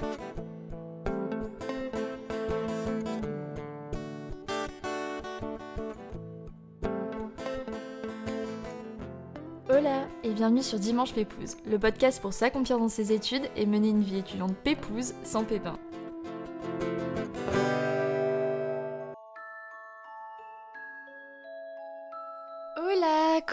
Hola et bienvenue sur Dimanche Pépouze, le podcast pour s'accomplir dans ses études et mener une vie étudiante pépouze sans pépin.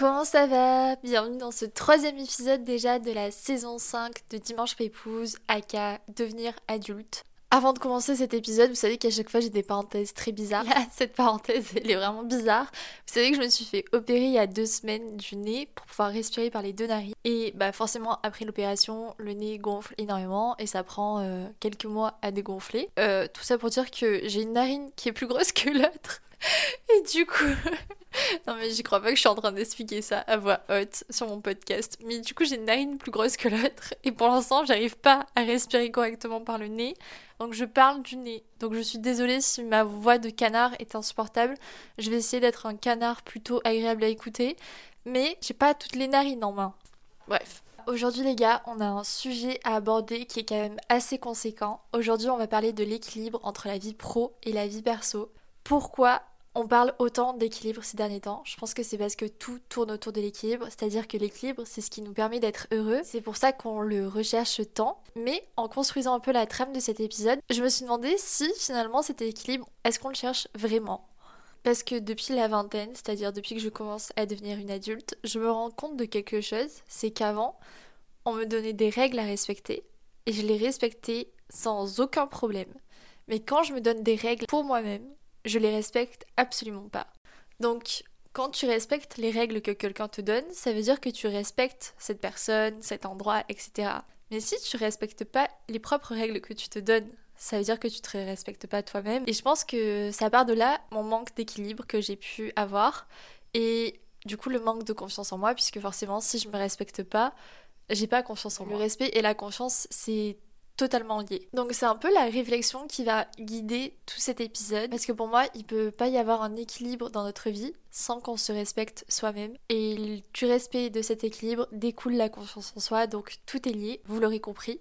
Comment ça va? Bienvenue dans ce troisième épisode déjà de la saison 5 de Dimanche Pépouze, aka devenir adulte. Avant de commencer cet épisode, vous savez qu'à chaque fois j'ai des parenthèses très bizarres. Là, cette parenthèse, elle est vraiment bizarre. Vous savez que je me suis fait opérer il y a deux semaines du nez pour pouvoir respirer par les deux narines. Et bah forcément, après l'opération, le nez gonfle énormément et ça prend euh, quelques mois à dégonfler. Euh, tout ça pour dire que j'ai une narine qui est plus grosse que l'autre. Et du coup, non mais j'y crois pas que je suis en train d'expliquer ça à voix haute sur mon podcast. Mais du coup j'ai une narine plus grosse que l'autre et pour l'instant j'arrive pas à respirer correctement par le nez. Donc je parle du nez. Donc je suis désolée si ma voix de canard est insupportable. Je vais essayer d'être un canard plutôt agréable à écouter. Mais j'ai pas toutes les narines en main. Bref. Aujourd'hui les gars, on a un sujet à aborder qui est quand même assez conséquent. Aujourd'hui on va parler de l'équilibre entre la vie pro et la vie perso. Pourquoi on parle autant d'équilibre ces derniers temps. Je pense que c'est parce que tout tourne autour de l'équilibre, c'est-à-dire que l'équilibre, c'est ce qui nous permet d'être heureux. C'est pour ça qu'on le recherche tant. Mais en construisant un peu la trame de cet épisode, je me suis demandé si finalement cet équilibre, est-ce qu'on le cherche vraiment? Parce que depuis la vingtaine, c'est-à-dire depuis que je commence à devenir une adulte, je me rends compte de quelque chose, c'est qu'avant, on me donnait des règles à respecter et je les respectais sans aucun problème. Mais quand je me donne des règles pour moi-même, je les respecte absolument pas. Donc, quand tu respectes les règles que quelqu'un te donne, ça veut dire que tu respectes cette personne, cet endroit, etc. Mais si tu respectes pas les propres règles que tu te donnes, ça veut dire que tu te respectes pas toi-même. Et je pense que ça part de là mon manque d'équilibre que j'ai pu avoir. Et du coup, le manque de confiance en moi, puisque forcément, si je me respecte pas, j'ai pas confiance en moi. Le respect et la confiance, c'est totalement lié. Donc c'est un peu la réflexion qui va guider tout cet épisode parce que pour moi il peut pas y avoir un équilibre dans notre vie sans qu'on se respecte soi-même et du respect de cet équilibre découle la confiance en soi donc tout est lié, vous l'aurez compris.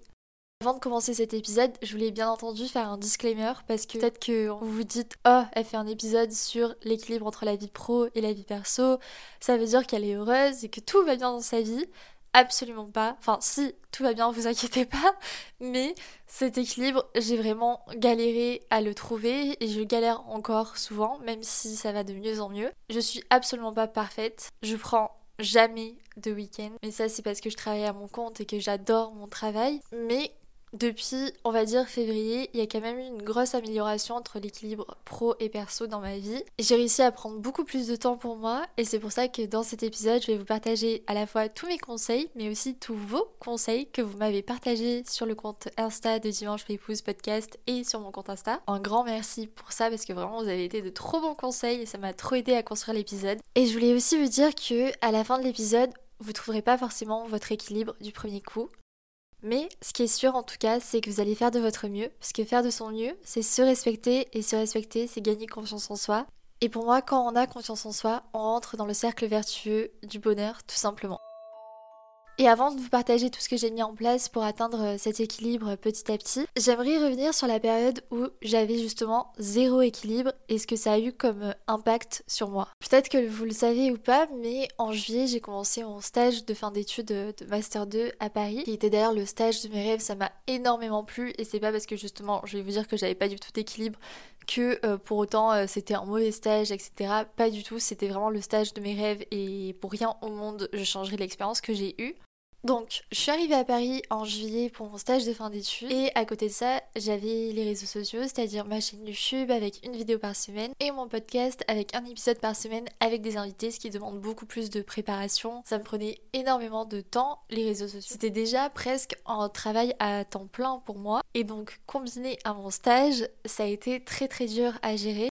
Avant de commencer cet épisode, je voulais bien entendu faire un disclaimer parce que peut-être que vous vous dites "Oh, elle fait un épisode sur l'équilibre entre la vie pro et la vie perso, ça veut dire qu'elle est heureuse et que tout va bien dans sa vie." Absolument pas. Enfin, si, tout va bien, vous inquiétez pas. Mais cet équilibre, j'ai vraiment galéré à le trouver et je galère encore souvent, même si ça va de mieux en mieux. Je suis absolument pas parfaite. Je prends jamais de week-end. Mais ça, c'est parce que je travaille à mon compte et que j'adore mon travail. Mais depuis, on va dire février, il y a quand même eu une grosse amélioration entre l'équilibre pro et perso dans ma vie. J'ai réussi à prendre beaucoup plus de temps pour moi et c'est pour ça que dans cet épisode, je vais vous partager à la fois tous mes conseils, mais aussi tous vos conseils que vous m'avez partagés sur le compte Insta de Dimanche Pépouze Podcast et sur mon compte Insta. Un grand merci pour ça parce que vraiment vous avez été de trop bons conseils et ça m'a trop aidé à construire l'épisode. Et je voulais aussi vous dire que à la fin de l'épisode, vous trouverez pas forcément votre équilibre du premier coup. Mais ce qui est sûr en tout cas, c'est que vous allez faire de votre mieux, parce que faire de son mieux, c'est se respecter, et se respecter, c'est gagner confiance en soi. Et pour moi, quand on a confiance en soi, on rentre dans le cercle vertueux du bonheur, tout simplement. Et avant de vous partager tout ce que j'ai mis en place pour atteindre euh, cet équilibre petit à petit, j'aimerais revenir sur la période où j'avais justement zéro équilibre et ce que ça a eu comme euh, impact sur moi. Peut-être que vous le savez ou pas, mais en juillet, j'ai commencé mon stage de fin d'études euh, de Master 2 à Paris, qui était d'ailleurs le stage de mes rêves, ça m'a énormément plu et c'est pas parce que justement, je vais vous dire que j'avais pas du tout d'équilibre que pour autant c'était un mauvais stage, etc. Pas du tout, c'était vraiment le stage de mes rêves et pour rien au monde je changerais l'expérience que j'ai eue. Donc, je suis arrivée à Paris en juillet pour mon stage de fin d'études et à côté de ça, j'avais les réseaux sociaux, c'est-à-dire ma chaîne YouTube avec une vidéo par semaine et mon podcast avec un épisode par semaine avec des invités, ce qui demande beaucoup plus de préparation. Ça me prenait énormément de temps, les réseaux sociaux. C'était déjà presque un travail à temps plein pour moi et donc combiné à mon stage, ça a été très très dur à gérer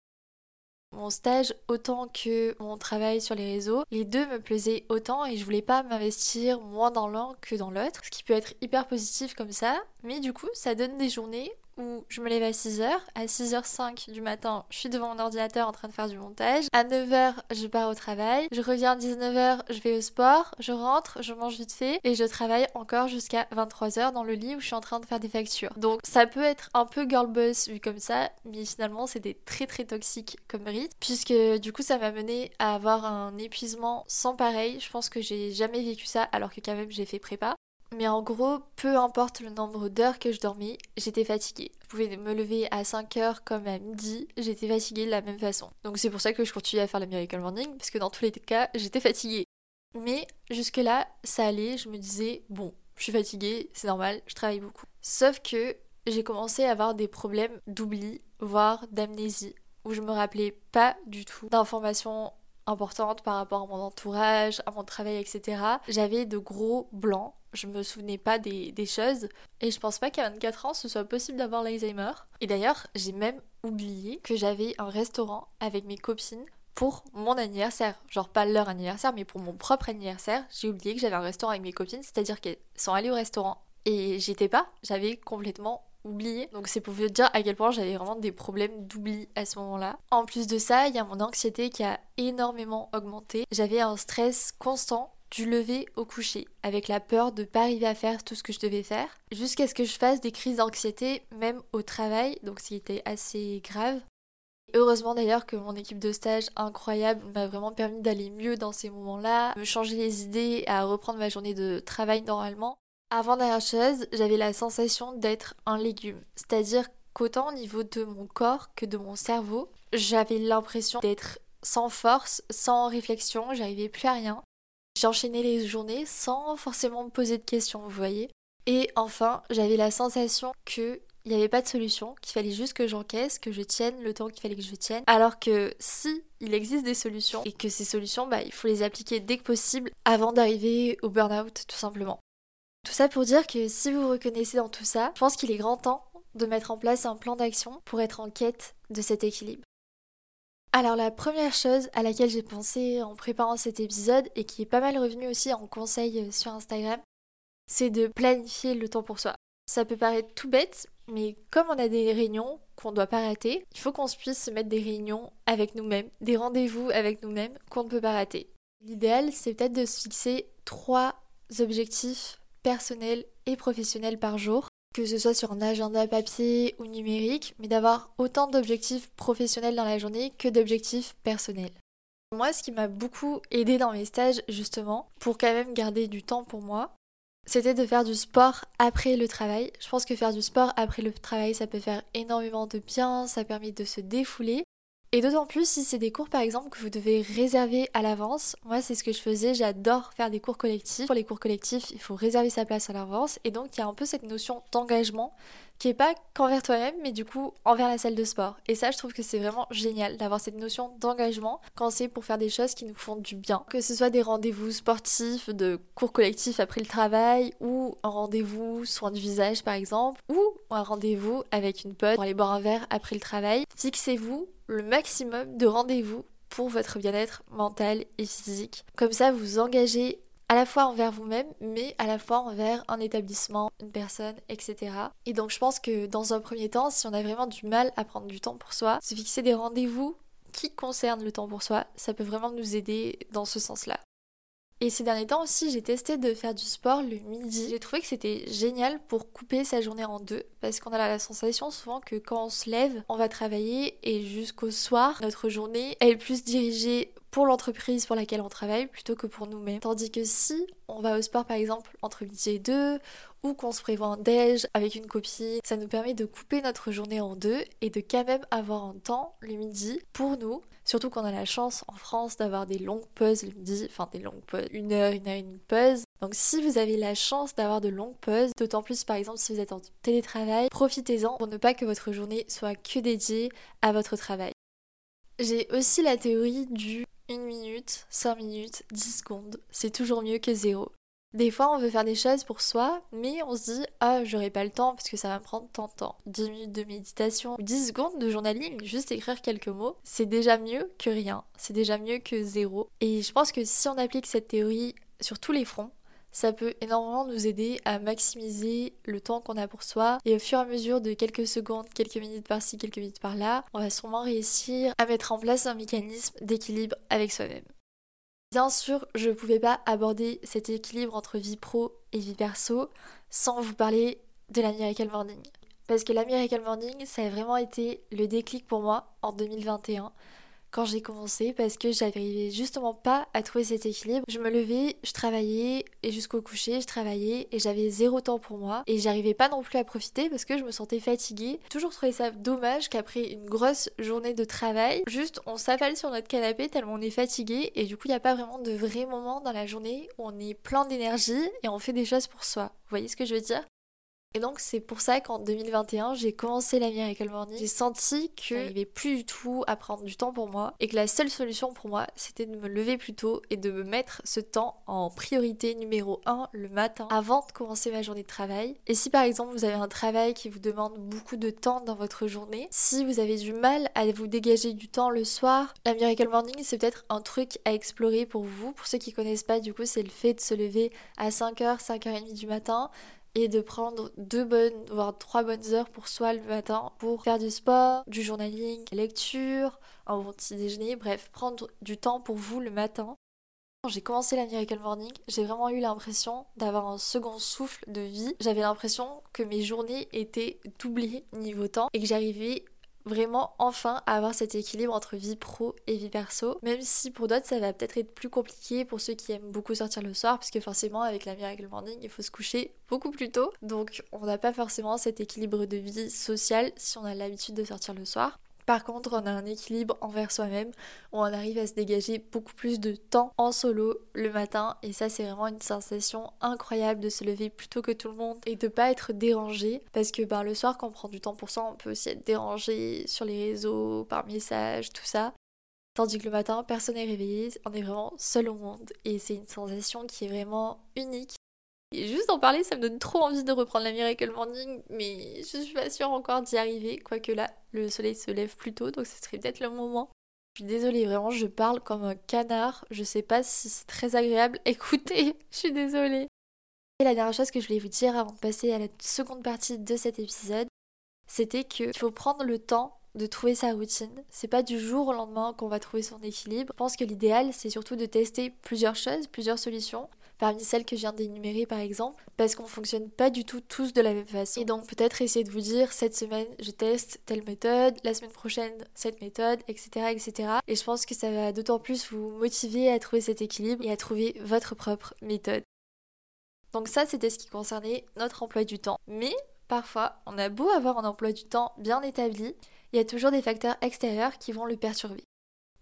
stage autant que mon travail sur les réseaux. Les deux me plaisaient autant et je voulais pas m'investir moins dans l'un que dans l'autre, ce qui peut être hyper positif comme ça, mais du coup ça donne des journées où je me lève à 6h. À 6h05 du matin, je suis devant mon ordinateur en train de faire du montage. À 9h, je pars au travail. Je reviens à 19h, je vais au sport. Je rentre, je mange vite fait et je travaille encore jusqu'à 23h dans le lit où je suis en train de faire des factures. Donc ça peut être un peu girl boss vu comme ça, mais finalement c'était très très toxique comme rythme puisque du coup ça m'a mené à avoir un épuisement sans pareil. Je pense que j'ai jamais vécu ça alors que quand même j'ai fait prépa. Mais en gros, peu importe le nombre d'heures que je dormais, j'étais fatiguée. Je pouvais me lever à 5 heures comme à midi, j'étais fatiguée de la même façon. Donc c'est pour ça que je continuais à faire la Miracle Morning, parce que dans tous les cas, j'étais fatiguée. Mais jusque-là, ça allait, je me disais, bon, je suis fatiguée, c'est normal, je travaille beaucoup. Sauf que j'ai commencé à avoir des problèmes d'oubli, voire d'amnésie, où je me rappelais pas du tout d'informations importantes par rapport à mon entourage, à mon travail, etc. J'avais de gros blancs je me souvenais pas des, choses. Et je pense pas qu'à 24 ans ce soit possible d'avoir l'Alzheimer. Et d'ailleurs, j'ai même oublié que j'avais un restaurant avec mes copines pour mon anniversaire. Genre pas leur anniversaire, mais pour mon propre anniversaire. J'ai oublié que j'avais un restaurant avec mes copines, c'est-à-dire qu'elles sont allées au restaurant. Et j'étais pas, j'avais complètement oublié. Donc c'est pour vous dire à quel point j'avais vraiment des problèmes d'oubli à ce moment-là. En plus de ça, il y a mon anxiété qui a énormément augmenté. J'avais un stress constant du lever au coucher, avec la peur de pas arriver à faire tout ce que je devais faire, jusqu'à ce que je fasse des crises d'anxiété, même au travail, donc c'était assez grave. Heureusement d'ailleurs que mon équipe de stage incroyable m'a vraiment permis d'aller mieux dans ces moments-là, me changer les idées, à reprendre ma journée de travail normalement. Avant dernière chose, j'avais la sensation d'être un légume, c'est-à-dire qu'autant au niveau de mon corps que de mon cerveau, j'avais l'impression d'être sans force, sans réflexion, j'arrivais plus à rien. J'enchaînais les journées sans forcément me poser de questions, vous voyez. Et enfin, j'avais la sensation que il n'y avait pas de solution, qu'il fallait juste que j'encaisse, que je tienne le temps qu'il fallait que je tienne. Alors que si il existe des solutions et que ces solutions, bah, il faut les appliquer dès que possible avant d'arriver au burn-out, tout simplement. Tout ça pour dire que si vous vous reconnaissez dans tout ça, je pense qu'il est grand temps de mettre en place un plan d'action pour être en quête de cet équilibre. Alors la première chose à laquelle j'ai pensé en préparant cet épisode et qui est pas mal revenu aussi en conseil euh, sur Instagram, c'est de planifier le temps pour soi. Ça peut paraître tout bête, mais comme on a des réunions qu'on doit pas rater, il faut qu'on puisse se mettre des réunions avec nous-mêmes, des rendez-vous avec nous-mêmes qu'on ne peut pas rater. L'idéal, c'est peut-être de se fixer trois objectifs personnels et professionnels par jour que ce soit sur un agenda papier ou numérique, mais d'avoir autant d'objectifs professionnels dans la journée que d'objectifs personnels. Moi, ce qui m'a beaucoup aidé dans mes stages, justement, pour quand même garder du temps pour moi, c'était de faire du sport après le travail. Je pense que faire du sport après le travail, ça peut faire énormément de bien, ça permet de se défouler. Et d'autant plus si c'est des cours par exemple que vous devez réserver à l'avance. Moi c'est ce que je faisais, j'adore faire des cours collectifs. Pour les cours collectifs, il faut réserver sa place à l'avance et donc il y a un peu cette notion d'engagement qui est pas qu'envers toi-même mais du coup envers la salle de sport. Et ça je trouve que c'est vraiment génial d'avoir cette notion d'engagement quand c'est pour faire des choses qui nous font du bien. Que ce soit des rendez-vous sportifs, de cours collectifs après le travail ou un rendez-vous soin du visage par exemple ou un rendez-vous avec une pote pour aller boire un verre après le travail. Fixez-vous le maximum de rendez-vous pour votre bien-être mental et physique. Comme ça, vous engagez à la fois envers vous-même, mais à la fois envers un établissement, une personne, etc. Et donc je pense que dans un premier temps, si on a vraiment du mal à prendre du temps pour soi, se fixer des rendez-vous qui concernent le temps pour soi, ça peut vraiment nous aider dans ce sens-là. Et ces derniers temps aussi, j'ai testé de faire du sport le midi. J'ai trouvé que c'était génial pour couper sa journée en deux parce qu'on a la sensation souvent que quand on se lève, on va travailler et jusqu'au soir, notre journée est plus dirigée pour l'entreprise pour laquelle on travaille plutôt que pour nous-mêmes. Tandis que si on va au sport par exemple entre midi et deux ou qu'on se prévoit un déj avec une copine, ça nous permet de couper notre journée en deux et de quand même avoir un temps le midi pour nous Surtout qu'on a la chance en France d'avoir des longues pauses le midi, enfin des longues pauses, une heure, une heure et demie de pause. Donc si vous avez la chance d'avoir de longues pauses, d'autant plus par exemple si vous êtes en télétravail, profitez-en pour ne pas que votre journée soit que dédiée à votre travail. J'ai aussi la théorie du 1 minute, 5 minutes, 10 secondes. C'est toujours mieux que zéro. Des fois, on veut faire des choses pour soi, mais on se dit Ah, j'aurai pas le temps parce que ça va me prendre tant de temps. 10 minutes de méditation, 10 secondes de journaling, juste écrire quelques mots, c'est déjà mieux que rien. C'est déjà mieux que zéro. Et je pense que si on applique cette théorie sur tous les fronts, ça peut énormément nous aider à maximiser le temps qu'on a pour soi et au fur et à mesure de quelques secondes, quelques minutes par-ci, quelques minutes par-là, on va sûrement réussir à mettre en place un mécanisme d'équilibre avec soi-même. Bien sûr, je ne pouvais pas aborder cet équilibre entre vie pro et vie perso sans vous parler de la Miracle Morning. Parce que la Miracle Morning, ça a vraiment été le déclic pour moi en 2021 quand j'ai commencé parce que j'arrivais justement pas à trouver cet équilibre. Je me levais, je travaillais et jusqu'au coucher, je travaillais et j'avais zéro temps pour moi et j'arrivais pas non plus à profiter parce que je me sentais fatiguée. Toujours trouvé ça dommage qu'après une grosse journée de travail, juste on s'affale sur notre canapé tellement on est fatigué et du coup il n'y a pas vraiment de vrais moments dans la journée où on est plein d'énergie et on fait des choses pour soi. Vous voyez ce que je veux dire? Et donc c'est pour ça qu'en 2021 j'ai commencé la Miracle Morning. J'ai senti que j'arrivais plus du tout à prendre du temps pour moi et que la seule solution pour moi c'était de me lever plus tôt et de me mettre ce temps en priorité numéro 1 le matin avant de commencer ma journée de travail. Et si par exemple vous avez un travail qui vous demande beaucoup de temps dans votre journée, si vous avez du mal à vous dégager du temps le soir, la Miracle Morning c'est peut-être un truc à explorer pour vous. Pour ceux qui connaissent pas du coup c'est le fait de se lever à 5h, 5h30 du matin et de prendre deux bonnes, voire trois bonnes heures pour soi le matin pour faire du sport, du journaling, lecture, un bon petit déjeuner, bref, prendre du temps pour vous le matin. J'ai commencé la Miracle Morning, j'ai vraiment eu l'impression d'avoir un second souffle de vie. J'avais l'impression que mes journées étaient doublées niveau temps et que j'arrivais vraiment enfin avoir cet équilibre entre vie pro et vie perso. Même si pour d'autres ça va peut-être être plus compliqué pour ceux qui aiment beaucoup sortir le soir, puisque forcément avec la Miracle Morning il faut se coucher beaucoup plus tôt. Donc on n'a pas forcément cet équilibre de vie sociale si on a l'habitude de sortir le soir. Par contre, on a un équilibre envers soi-même. Où on arrive à se dégager beaucoup plus de temps en solo le matin. Et ça c'est vraiment une sensation incroyable de se lever plus tôt que tout le monde et de pas être dérangé. Parce que ben, le soir quand on prend du temps pour ça on peut aussi être dérangé sur les réseaux, par message, tout ça. Tandis que le matin, personne n'est réveillé, on est vraiment seul au monde. Et c'est une sensation qui est vraiment unique et juste en parler, ça me donne trop envie de reprendre la Miracle Morning, mais je suis pas sûre encore d'y arriver, quoique là, le soleil se lève plus tôt, donc ce serait peut-être le moment. Je suis désolée, vraiment, je parle comme un canard, je sais pas si c'est très agréable. Écoutez, je suis désolée. Et la dernière chose que je voulais vous dire avant de passer à la seconde partie de cet épisode, c'était qu'il faut prendre le temps de trouver sa routine. C'est pas du jour au lendemain qu'on va trouver son équilibre. Je pense que l'idéal, c'est surtout de tester plusieurs choses, plusieurs solutions, parmi celles que je viens d'énumérer par exemple, parce qu'on fonctionne pas du tout tous de la même façon. Et donc peut-être essayer de vous dire cette semaine je teste telle méthode, la semaine prochaine cette méthode, etc. etc. Et je pense que ça va d'autant plus vous motiver à trouver cet équilibre et à trouver votre propre méthode. Donc ça c'était ce qui concernait notre emploi du temps. Mais parfois on a beau avoir un emploi du temps bien établi, il y a toujours des facteurs extérieurs qui vont le perturber.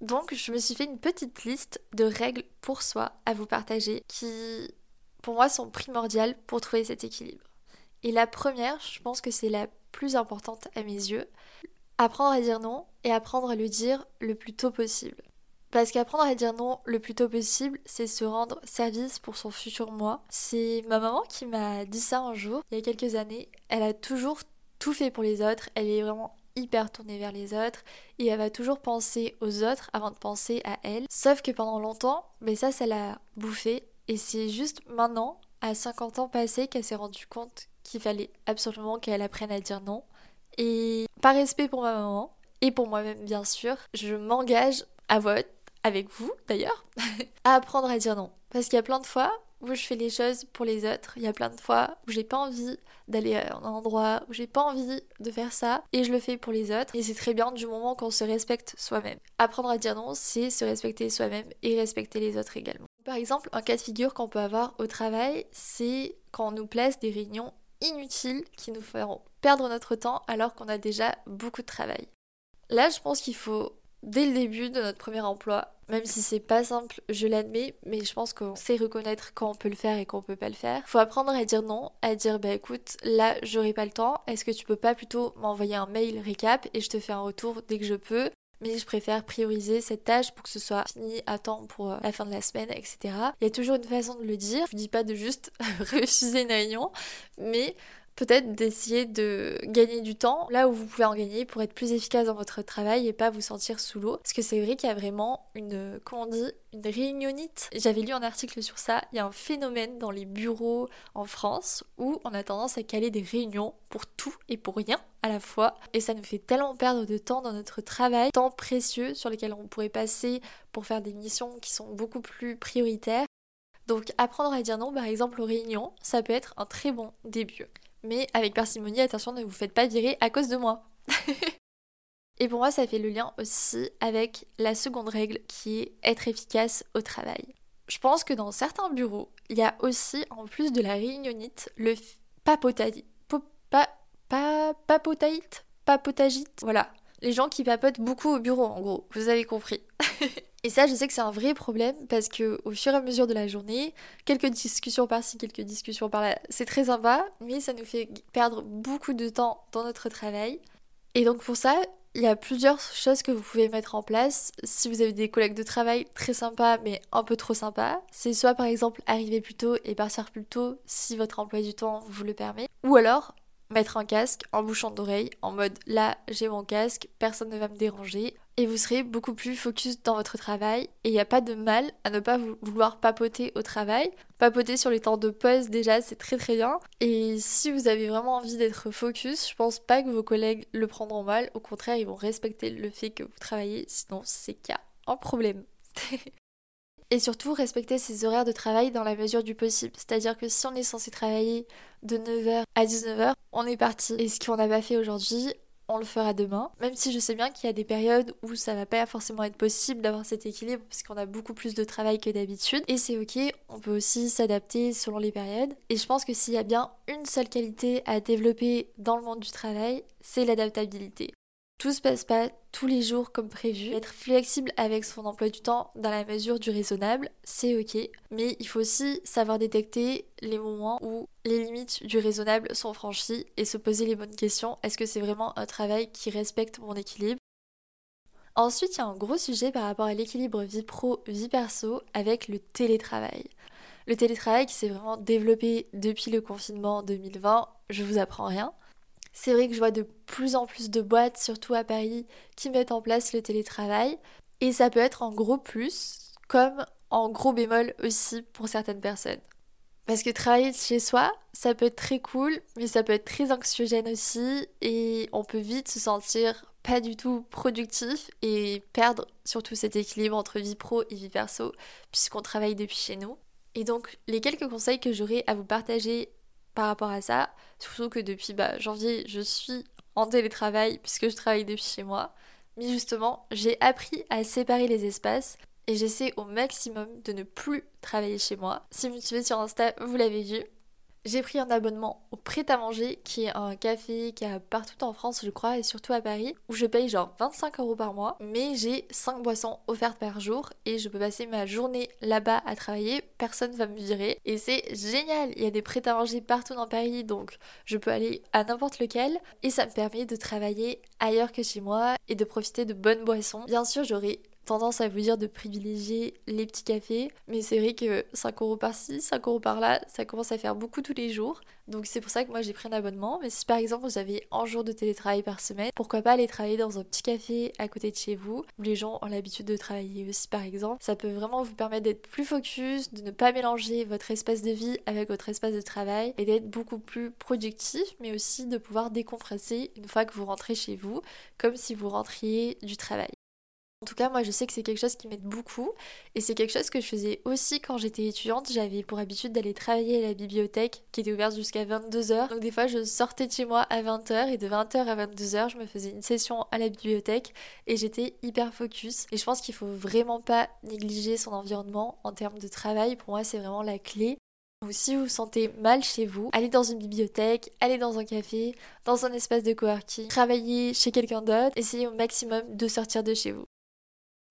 Donc je me suis fait une petite liste de règles pour soi à vous partager qui pour moi sont primordiales pour trouver cet équilibre. Et la première, je pense que c'est la plus importante à mes yeux, apprendre à dire non et apprendre à le dire le plus tôt possible. Parce qu'apprendre à dire non le plus tôt possible, c'est se rendre service pour son futur moi. C'est ma maman qui m'a dit ça un jour, il y a quelques années. Elle a toujours tout fait pour les autres, elle est vraiment hyper tournée vers les autres et elle va toujours penser aux autres avant de penser à elle. Sauf que pendant longtemps, mais ça, ça l'a bouffé et c'est juste maintenant, à 50 ans passés, qu'elle s'est rendue compte qu'il fallait absolument qu'elle apprenne à dire non. Et par respect pour ma maman et pour moi-même, bien sûr, je m'engage à vote, avec vous d'ailleurs, à apprendre à dire non. Parce qu'il y a plein de fois où je fais les choses pour les autres. Il y a plein de fois où j'ai pas envie d'aller à un endroit, où j'ai pas envie de faire ça, et je le fais pour les autres. Et c'est très bien du moment qu'on se respecte soi-même. Apprendre à dire non, c'est se respecter soi-même et respecter les autres également. Par exemple, un cas de figure qu'on peut avoir au travail, c'est quand on nous place des réunions inutiles qui nous feront perdre notre temps alors qu'on a déjà beaucoup de travail. Là, je pense qu'il faut dès le début de notre premier emploi. Même si c'est pas simple, je l'admets, mais je pense qu'on sait reconnaître quand on peut le faire et quand on peut pas le faire. Faut apprendre à dire non, à dire bah écoute, là j'aurai pas le temps, est-ce que tu peux pas plutôt m'envoyer un mail récap et je te fais un retour dès que je peux? Mais je préfère prioriser cette tâche pour que ce soit fini à temps pour euh, la fin de la semaine, etc. Il y a toujours une façon de le dire. Je dis pas de juste refuser une réunion, mais peut-être d'essayer de gagner du temps là où vous pouvez en gagner pour être plus efficace dans votre travail et pas vous sentir sous l'eau. Parce que c'est vrai qu'il y a vraiment une, comment on dit, une réunionite. J'avais lu un article sur ça. Il y a un phénomène dans les bureaux en France où on a tendance à caler des réunions pour tout et pour rien à la fois. Et ça nous fait tellement perdre de temps dans notre travail, temps précieux sur lequel on pourrait passer pour faire des missions qui sont beaucoup plus prioritaires. Donc apprendre à dire non par exemple aux réunions, ça peut être un très bon début. Mais avec parcimonie, attention, ne vous faites pas virer à cause de moi. Et pour moi, ça fait le lien aussi avec la seconde règle qui est être efficace au travail. Je pense que dans certains bureaux, il y a aussi, en plus de la réunionite, le papotaïte. Pa, pa, papotaïte Papotagite Voilà. Les gens qui papotent beaucoup au bureau, en gros. Vous avez compris. Et ça, je sais que c'est un vrai problème parce que au fur et à mesure de la journée, quelques discussions par-ci, quelques discussions par-là, c'est très sympa, mais ça nous fait perdre beaucoup de temps dans notre travail. Et donc pour ça, il y a plusieurs choses que vous pouvez mettre en place si vous avez des collègues de travail très sympas mais un peu trop sympas. C'est soit par exemple arriver plus tôt et partir plus tôt si votre emploi du temps vous le permet, ou alors mettre un casque en bouchant d'oreille en mode là j'ai mon casque, personne ne va me déranger et vous serez beaucoup plus focus dans votre travail et il n'y a pas de mal à ne pas vouloir papoter au travail. Papoter sur les temps de pause déjà c'est très très bien et si vous avez vraiment envie d'être focus, je pense pas que vos collègues le prendront mal, au contraire ils vont respecter le fait que vous travaillez sinon c'est qu'il y a un problème. Et surtout, respecter ses horaires de travail dans la mesure du possible. C'est-à-dire que si on est censé travailler de 9h à 19h, on est parti. Et ce qu'on n'a pas fait aujourd'hui, on le fera demain. Même si je sais bien qu'il y a des périodes où ça va pas forcément être possible d'avoir cet équilibre parce qu'on a beaucoup plus de travail que d'habitude. Et c'est ok, on peut aussi s'adapter selon les périodes. Et je pense que s'il y a bien une seule qualité à développer dans le monde du travail, c'est l'adaptabilité. Tout se passe pas tous les jours comme prévu. Être flexible avec son emploi du temps dans la mesure du raisonnable, c'est ok. Mais il faut aussi savoir détecter les moments où les limites du raisonnable sont franchies et se poser les bonnes questions. Est-ce que c'est vraiment un travail qui respecte mon équilibre? Ensuite, il y a un gros sujet par rapport à l'équilibre vie pro, vie perso avec le télétravail. Le télétravail qui s'est vraiment développé depuis le confinement 2020, je vous apprends rien. C'est vrai que je vois de plus en plus de boîtes, surtout à Paris, qui mettent en place le télétravail. Et ça peut être en gros plus, comme en gros bémol aussi pour certaines personnes. Parce que travailler chez soi, ça peut être très cool, mais ça peut être très anxiogène aussi, et on peut vite se sentir pas du tout productif et perdre surtout cet équilibre entre vie pro et vie perso, puisqu'on travaille depuis chez nous. Et donc, les quelques conseils que j'aurais à vous partager par rapport à ça. Surtout que depuis bah, janvier, je suis en télétravail puisque je travaille depuis chez moi. Mais justement, j'ai appris à séparer les espaces et j'essaie au maximum de ne plus travailler chez moi. Si vous me suivez sur Insta, vous l'avez vu. J'ai pris un abonnement au prêt-à-manger, qui est un café qui a partout en France, je crois, et surtout à Paris, où je paye genre 25 euros par mois, mais j'ai 5 boissons offertes par jour et je peux passer ma journée là-bas à travailler, personne va me virer. Et c'est génial, il y a des prêt-à-manger partout dans Paris, donc je peux aller à n'importe lequel, et ça me permet de travailler ailleurs que chez moi et de profiter de bonnes boissons. Bien sûr, j'aurai tendance à vous dire de privilégier les petits cafés, mais c'est vrai que 5 euros par-ci, 5 euros par-là, ça commence à faire beaucoup tous les jours. Donc c'est pour ça que moi j'ai pris un abonnement. Mais si par exemple vous avez un jour de télétravail par semaine, pourquoi pas aller travailler dans un petit café à côté de chez vous, où les gens ont l'habitude de travailler aussi par exemple. Ça peut vraiment vous permettre d'être plus focus, de ne pas mélanger votre espace de vie avec votre espace de travail et d'être beaucoup plus productif, mais aussi de pouvoir décompresser une fois que vous rentrez chez vous, comme si vous rentriez du travail. En tout cas, moi je sais que c'est quelque chose qui m'aide beaucoup et c'est quelque chose que je faisais aussi quand j'étais étudiante. J'avais pour habitude d'aller travailler à la bibliothèque qui était ouverte jusqu'à 22h. Donc des fois je sortais de chez moi à 20h et de 20h à 22h je me faisais une session à la bibliothèque et j'étais hyper focus. Et je pense qu'il faut vraiment pas négliger son environnement en termes de travail. Pour moi c'est vraiment la clé. Si vous vous sentez mal chez vous, allez dans une bibliothèque, allez dans un café, dans un espace de coworking, travaillez chez quelqu'un d'autre, essayez au maximum de sortir de chez vous.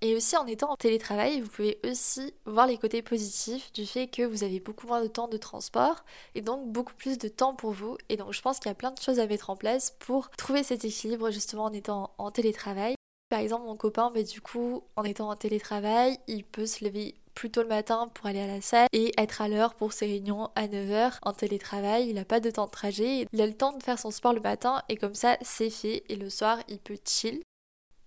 Et aussi en étant en télétravail, vous pouvez aussi voir les côtés positifs du fait que vous avez beaucoup moins de temps de transport et donc beaucoup plus de temps pour vous. Et donc je pense qu'il y a plein de choses à mettre en place pour trouver cet équilibre justement en étant en télétravail. Par exemple, mon copain, bah, du coup, en étant en télétravail, il peut se lever plus tôt le matin pour aller à la salle et être à l'heure pour ses réunions à 9h en télétravail. Il n'a pas de temps de trajet, il a le temps de faire son sport le matin et comme ça c'est fait et le soir il peut chill.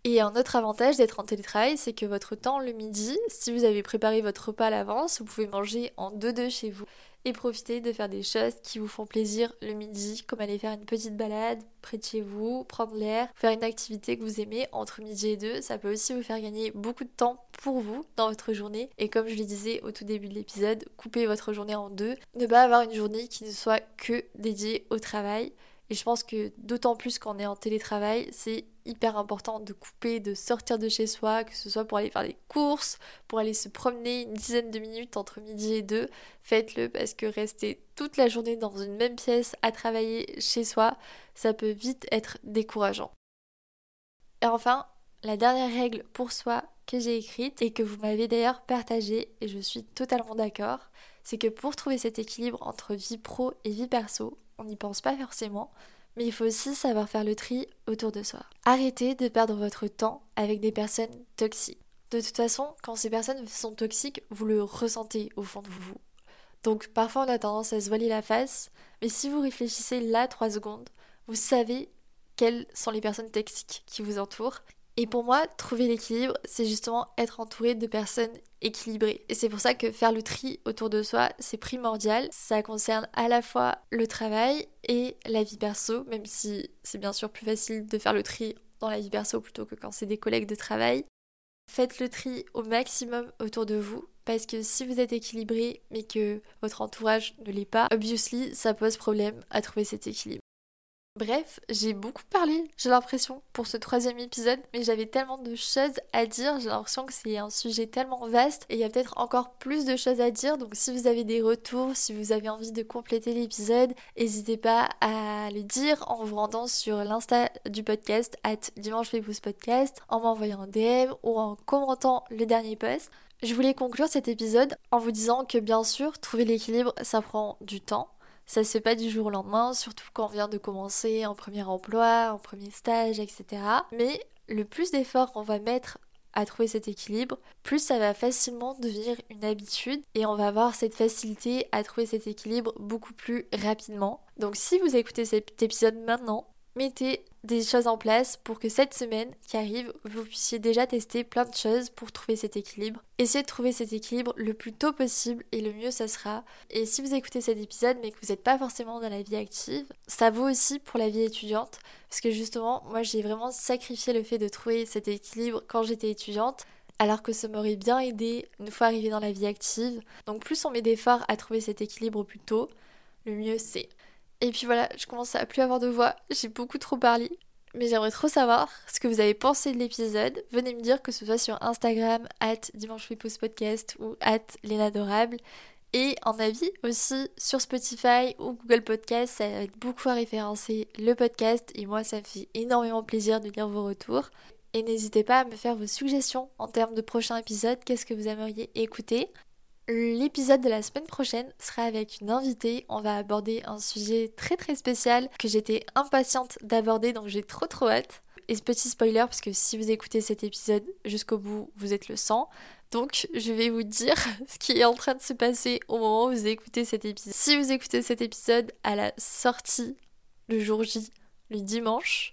Et un autre avantage d'être en télétravail, c'est que votre temps le midi, si vous avez préparé votre repas à l'avance, vous pouvez manger en deux-deux chez vous et profiter de faire des choses qui vous font plaisir le midi, comme aller faire une petite balade près de chez vous, prendre l'air, faire une activité que vous aimez entre midi et deux. Ça peut aussi vous faire gagner beaucoup de temps pour vous dans votre journée. Et comme je le disais au tout début de l'épisode, couper votre journée en deux, ne pas avoir une journée qui ne soit que dédiée au travail. Et je pense que d'autant plus quand on est en télétravail, c'est hyper important de couper, de sortir de chez soi, que ce soit pour aller faire des courses, pour aller se promener une dizaine de minutes entre midi et deux. Faites-le parce que rester toute la journée dans une même pièce à travailler chez soi, ça peut vite être décourageant. Et enfin, la dernière règle pour soi que j'ai écrite et que vous m'avez d'ailleurs partagée, et je suis totalement d'accord, c'est que pour trouver cet équilibre entre vie pro et vie perso, on n'y pense pas forcément, mais il faut aussi savoir faire le tri autour de soi. Arrêtez de perdre votre temps avec des personnes toxiques. De toute façon, quand ces personnes sont toxiques, vous le ressentez au fond de vous. Donc parfois on a tendance à se voiler la face, mais si vous réfléchissez là trois secondes, vous savez quelles sont les personnes toxiques qui vous entourent et pour moi, trouver l'équilibre, c'est justement être entouré de personnes équilibrées. Et c'est pour ça que faire le tri autour de soi, c'est primordial. Ça concerne à la fois le travail et la vie perso, même si c'est bien sûr plus facile de faire le tri dans la vie perso plutôt que quand c'est des collègues de travail. Faites le tri au maximum autour de vous parce que si vous êtes équilibré mais que votre entourage ne l'est pas, obviously ça pose problème à trouver cet équilibre. Bref, j'ai beaucoup parlé, j'ai l'impression, pour ce troisième épisode, mais j'avais tellement de choses à dire, j'ai l'impression que c'est un sujet tellement vaste et il y a peut-être encore plus de choses à dire, donc si vous avez des retours, si vous avez envie de compléter l'épisode, n'hésitez pas à le dire en vous rendant sur l'insta du podcast, at dimanche en m'envoyant un DM ou en commentant le dernier post. Je voulais conclure cet épisode en vous disant que bien sûr, trouver l'équilibre, ça prend du temps. Ça se fait pas du jour au lendemain, surtout quand on vient de commencer en premier emploi, en premier stage, etc. Mais le plus d'efforts on va mettre à trouver cet équilibre, plus ça va facilement devenir une habitude et on va avoir cette facilité à trouver cet équilibre beaucoup plus rapidement. Donc si vous écoutez cet épisode maintenant, mettez des choses en place pour que cette semaine qui arrive, vous puissiez déjà tester plein de choses pour trouver cet équilibre. Essayez de trouver cet équilibre le plus tôt possible et le mieux ça sera. Et si vous écoutez cet épisode mais que vous n'êtes pas forcément dans la vie active, ça vaut aussi pour la vie étudiante parce que justement, moi j'ai vraiment sacrifié le fait de trouver cet équilibre quand j'étais étudiante alors que ça m'aurait bien aidé une fois arrivée dans la vie active. Donc plus on met d'efforts à trouver cet équilibre plus tôt, le mieux c'est. Et puis voilà, je commence à plus avoir de voix, j'ai beaucoup trop parlé. Mais j'aimerais trop savoir ce que vous avez pensé de l'épisode. Venez me dire que ce soit sur Instagram, at Dimanche Podcast ou at. Et en avis aussi sur Spotify ou Google Podcast, ça aide beaucoup à référencer le podcast et moi ça me fait énormément plaisir de lire vos retours. Et n'hésitez pas à me faire vos suggestions en termes de prochains épisodes, qu'est-ce que vous aimeriez écouter. L'épisode de la semaine prochaine sera avec une invitée. On va aborder un sujet très très spécial que j'étais impatiente d'aborder donc j'ai trop trop hâte. Et ce petit spoiler, parce que si vous écoutez cet épisode jusqu'au bout, vous êtes le sang. Donc je vais vous dire ce qui est en train de se passer au moment où vous écoutez cet épisode. Si vous écoutez cet épisode à la sortie, le jour J, le dimanche,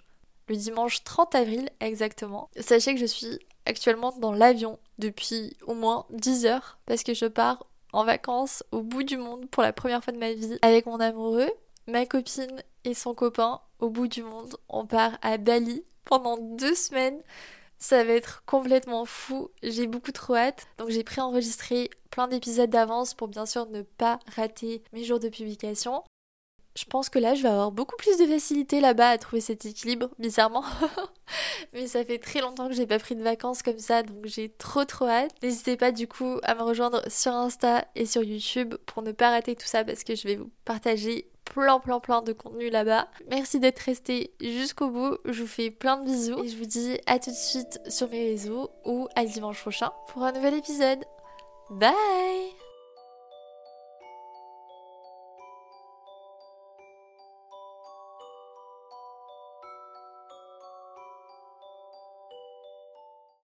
le dimanche 30 avril exactement, sachez que je suis actuellement dans l'avion depuis au moins 10 heures parce que je pars en vacances au bout du monde pour la première fois de ma vie avec mon amoureux, ma copine et son copain au bout du monde. On part à Bali pendant deux semaines. Ça va être complètement fou, j'ai beaucoup trop hâte. Donc j'ai préenregistré plein d'épisodes d'avance pour bien sûr ne pas rater mes jours de publication. Je pense que là, je vais avoir beaucoup plus de facilité là-bas à trouver cet équilibre, bizarrement. Mais ça fait très longtemps que j'ai pas pris de vacances comme ça, donc j'ai trop trop hâte. N'hésitez pas du coup à me rejoindre sur Insta et sur YouTube pour ne pas rater tout ça parce que je vais vous partager plein plein plein de contenu là-bas. Merci d'être resté jusqu'au bout. Je vous fais plein de bisous et je vous dis à tout de suite sur mes réseaux ou à dimanche prochain pour un nouvel épisode. Bye